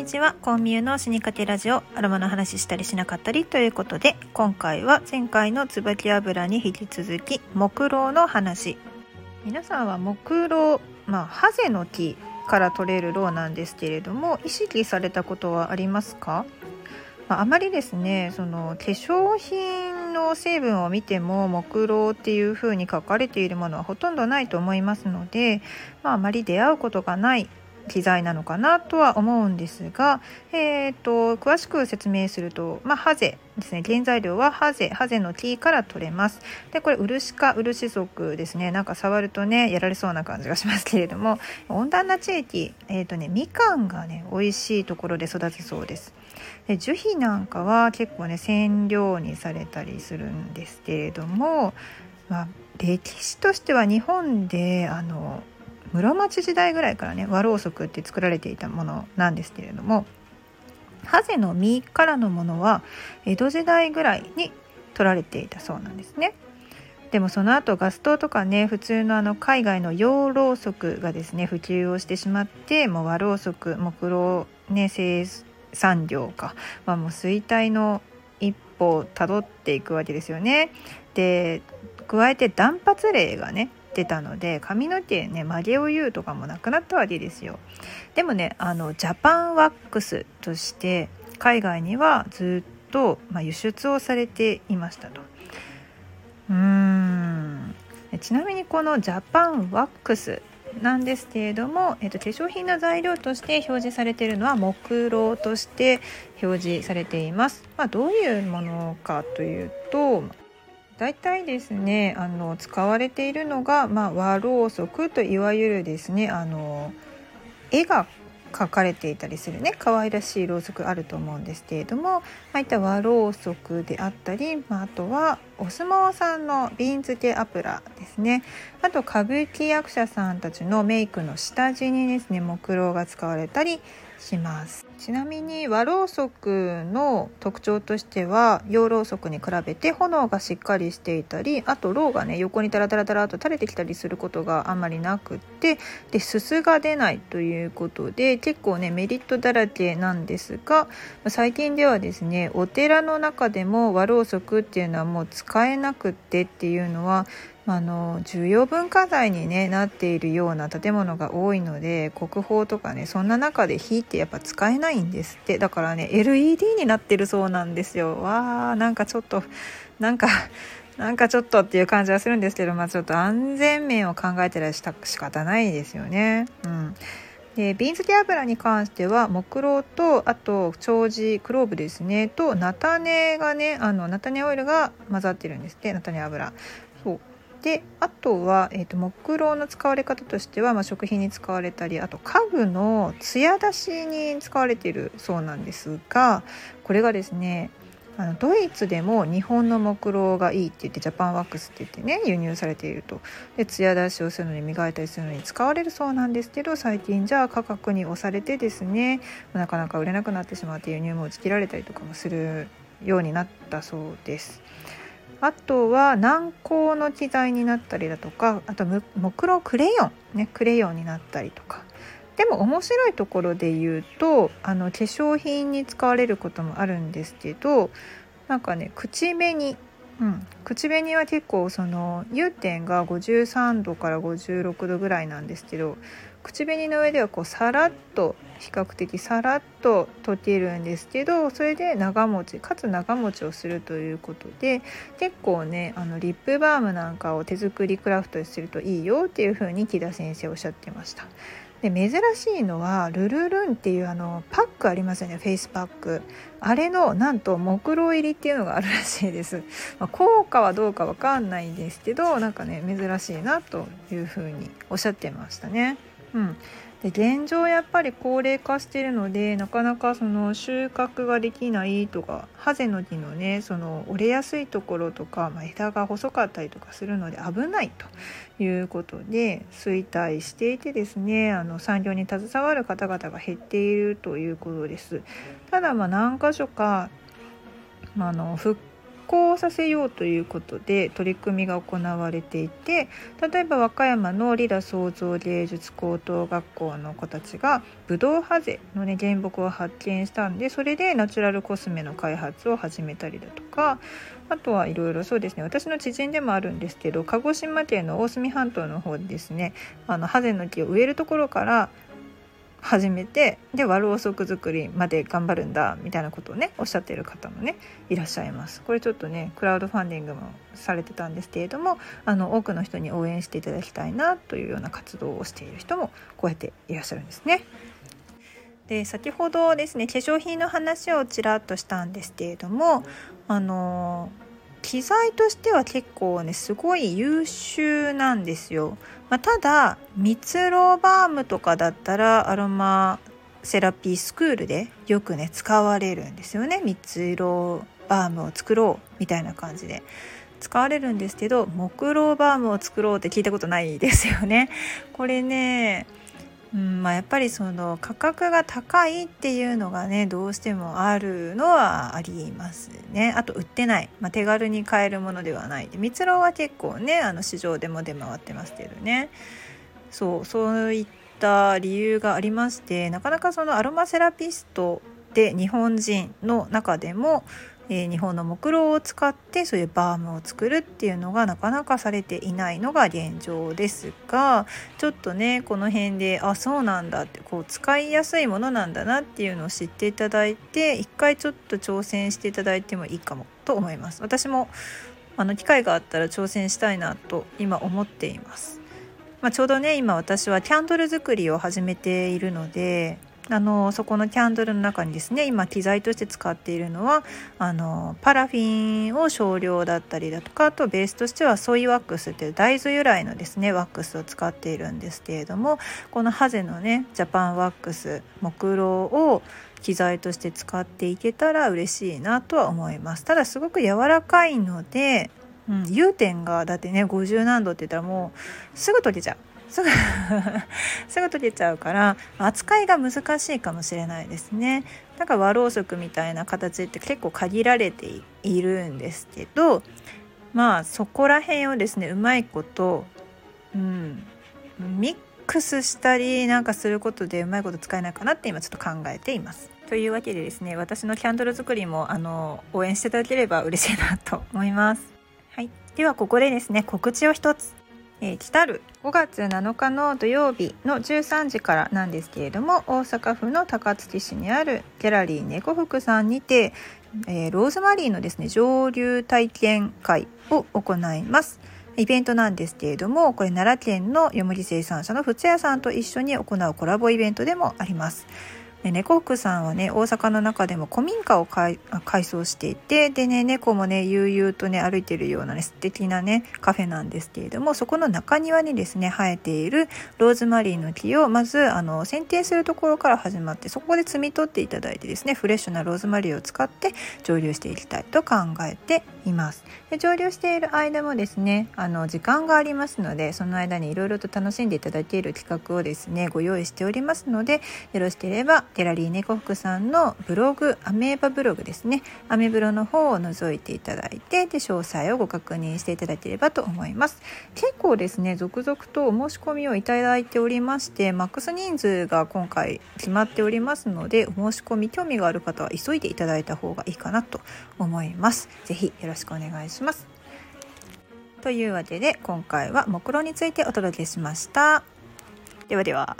にちは。コンミューの死にかけラジオ。アロマの話したりしなかったりということで今回は前回の椿油に引き続き木蝋の話。皆さんは木蝋まあハゼの木から取れるロウなんですけれども意識されたことはありますか、まあ、あまりですねその化粧品の成分を見ても木蝋っていう風に書かれているものはほとんどないと思いますので、まあ、あまり出会うことがない機材なのかなとは思うんですが、えーと、詳しく説明すると、まあ、ハゼですね。原材料はハゼ。ハゼの木から取れます。でこれ漆か漆属ですね。なんか触るとねやられそうな感じがしますけれども温暖な地域、えーとね、みかんがね美味しいところで育つそうです。で樹皮なんかは結構ね染料にされたりするんですけれども、まあ、歴史としては日本であの室町時代ぐらいからね和ろうそくって作られていたものなんですけれどもハゼの実からのものは江戸時代ぐらいに取られていたそうなんですね。でもその後ガス灯とかね普通のあの海外の洋ろうそくがですね普及をしてしまってもう和ろうそく木ろうね生産量か、まあ、もう衰退の一歩をたどっていくわけですよね。で加えて断髪令がねってたので髪の毛ね曲げを言うとかもなくなったわけですよ。でもねあのジャパンワックスとして海外にはずっと、まあ、輸出をされていましたと。うーん。ちなみにこのジャパンワックスなんですけれども、えっと、化粧品の材料として表示されているのは木蝋として表示されています。まあ、どういうものかというと大体ですねあの使われているのが、まあ、和ろうそくといわゆるですねあの絵が描かれていたりするね可愛らしいろうそくあると思うんですけれどもああいった和ろうそくであったり、まあ、あとはお相撲さんの瓶付け油ですね。あと歌舞伎役者さんたちのメイクの下地にですね木蝋が使われたりします。ちなみに和ろうそくの特徴としては洋ろうそくに比べて炎がしっかりしていたりあとろうがね横にタラタラタラと垂れてきたりすることがあんまりなくってですすが出ないということで結構ねメリットだらけなんですが最近ではですねお寺の中でも和ろうそくっていうのはもう使えなくってっていうのはあの重要文化財に、ね、なっているような建物が多いので国宝とかねそんな中で火ってやっぱ使えないんですって。だからね LED になってるそうなんですよ。わーなんかちょっとなんかなんかちょっとっていう感じはするんですけどまあちょっと安全面を考えてらした仕方ないですよね。うん。で瓶漬け油に関しては木蝋とあと長寿クローブですね。と菜種がねあの菜種オイルが混ざってるんですって。菜種油。そう。であとは、えーと、木蝋の使われ方としては、まあ、食品に使われたりあと家具の艶出しに使われているそうなんですがこれがですねあのドイツでも日本の木蝋がいいって言ってジャパンワックスって言ってね輸入されているとで艶出しをするのに磨いたりするのに使われるそうなんですけど最近じゃあ価格に押されてですねなかなか売れなくなってしまって輸入も打ち切られたりとかもするようになったそうです。あとは軟膏の機材になったりだとかあと木ろクレヨンねクレヨンになったりとか。でも面白いところで言うとあの化粧品に使われることもあるんですけどなんかね口紅うん、口紅は結構その融点が53度から56度ぐらいなんですけど口紅の上ではこうさらっと比較的さらっと溶けるんですけどそれで長持ちかつ長持ちをするということで結構ねあのリップバームなんかを手作りクラフトにするといいよっていう風に木田先生おっしゃってました。で珍しいのはルルルンっていうあのパックありますよねフェイスパック。あれのなんと木蝋入りっていうのがあるらしいです、まあ、効果はどうかわかんないんですけどなんかね珍しいなというふうにおっしゃってましたね。うん、で現状やっぱり高齢化してるのでなかなかその収穫ができないとかハゼの木のねその折れやすいところとか、まあ、枝が細かったりとかするので危ないということで衰退していてですねあの産業に携わる方々が減っているということです。ただまあ何箇所か、まあ、の復行させようということで取り組みが行われていて例えば和歌山のリラ創造芸術高等学校の子たちがブドウハゼの、ね、原木を発見したんでそれでナチュラルコスメの開発を始めたりだとかあとはいろいろそうですね。私の知人でもあるんですけど鹿児島県の大隅半島の方でですね。あのハゼの木を植えるところから始めてで和ろうそく作りまで頑張るんだみたいなことをねおっしゃっている方もねいらっしゃいますこれちょっとねクラウドファンディングもされてたんですけれどもあの多くの人に応援していただきたいなというような活動をしている人もこうやっていらっしゃるんですね。で先ほどですね化粧品の話をちらっとしたんですけれどもあの機材としては結構ねすごい優秀なんですよ。まあ、ただ蜜ろバームとかだったらアロマセラピースクールでよくね使われるんですよね。蜜ろバームを作ろうみたいな感じで。使われるんですけど木ろバームを作ろうって聞いたことないですよね。これねうんまあ、やっぱりその価格が高いっていうのがねどうしてもあるのはありますね。あと売ってない、まあ、手軽に買えるものではない。で蜜ろは結構ねあの市場でも出回ってますけどね。そうそういった理由がありましてなかなかそのアロマセラピストで日本人の中でもえー、日本の木ろうを使ってそういうバームを作るっていうのがなかなかされていないのが現状ですがちょっとねこの辺であそうなんだってこう使いやすいものなんだなっていうのを知っていただいて一回ちょっと挑戦していただいてもいいかもと思います。私もあの機会があったら挑戦したいなと今思っています。まあ、ちょうどね今私はキャンドル作りを始めているのであのそこのキャンドルの中にですね今機材として使っているのはあのパラフィンを少量だったりだとかあとベースとしてはソイワックスっていう大豆由来のですねワックスを使っているんですけれどもこのハゼのねジャパンワックス木ろを機材として使っていけたら嬉しいなとは思います。ただすごく柔らかいので、うん、融点がだってね50何度って言ったらもうすぐ溶けちゃう。すぐ すぐ溶けちゃうから扱いが難しいかもしれないですね。なんか和ろうそくみたいな形って結構限られているんですけどまあそこら辺をですねうまいこと、うん、ミックスしたりなんかすることでうまいこと使えないかなって今ちょっと考えています。というわけでですね私のキャンドル作りもあの応援していただければ嬉しいなと思います。はい、ではここでですね告知を一つえー、来たる5月7日の土曜日の13時からなんですけれども大阪府の高槻市にあるギャラリー猫福さんにて、えー、ローズマリーのですね上流体験会を行います。イベントなんですけれどもこれ奈良県のよもぎ生産者の仏屋さんと一緒に行うコラボイベントでもあります。で猫福さんはね大阪の中でも古民家を改装していてでね猫もね悠々とね歩いてるようなね素敵なねカフェなんですけれどもそこの中庭にですね生えているローズマリーの木をまずあの剪定するところから始まってそこで摘み取っていただいてですねフレッシュなローズマリーを使って蒸留していきたいと考えています。で蒸留している間もですねあの時間がありますのでその間にいろいろと楽しんでいただける企画をですねご用意しておりますのでよろしければギャラリー猫福さんのブログアメーバブログですね。アメブロの方を覗いていただいてで詳細をご確認していただければと思います。結構ですね続々とお申し込みをいただいておりましてマックス人数が今回決まっておりますのでお申し込み興味がある方は急いでいただいた方がいいかなと思います。ぜひよろしくお願いします。というわけで今回は目論についてお届けしました。ではでは。